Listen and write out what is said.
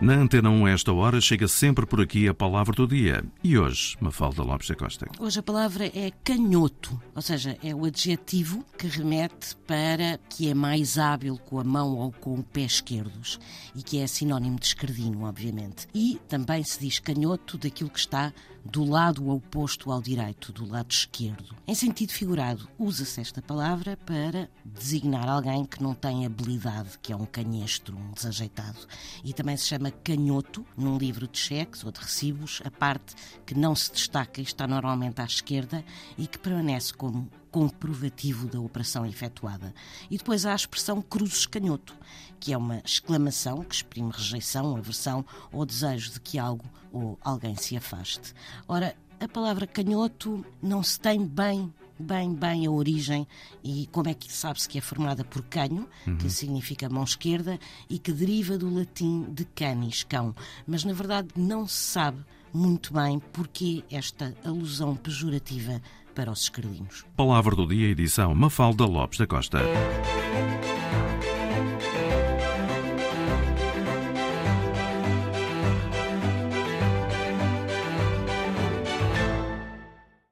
Na Antena 1, esta hora, chega sempre por aqui a palavra do dia. E hoje, Mafalda Lopes da Costa. Hoje a palavra é canhoto, ou seja, é o adjetivo que remete para que é mais hábil com a mão ou com o pé esquerdos e que é sinónimo de esquerdino, obviamente. E também se diz canhoto daquilo que está do lado oposto ao direito, do lado esquerdo. Em sentido figurado, usa-se esta palavra para designar alguém que não tem habilidade, que é um canhestro, um desajeitado. E também se chama canhoto, num livro de cheques ou de recibos, a parte que não se destaca e está normalmente à esquerda e que permanece como comprovativo da operação efetuada. E depois há a expressão cruzes canhoto, que é uma exclamação que exprime rejeição, aversão ou desejo de que algo ou alguém se afaste. Ora, a palavra canhoto não se tem bem bem, bem a origem e como é que sabe-se que é formada por canho, uhum. que significa mão esquerda, e que deriva do latim de canis, cão. Mas na verdade não se sabe muito bem porque esta alusão pejorativa para os escardinhos. Palavra do dia, edição Mafalda Lopes da Costa.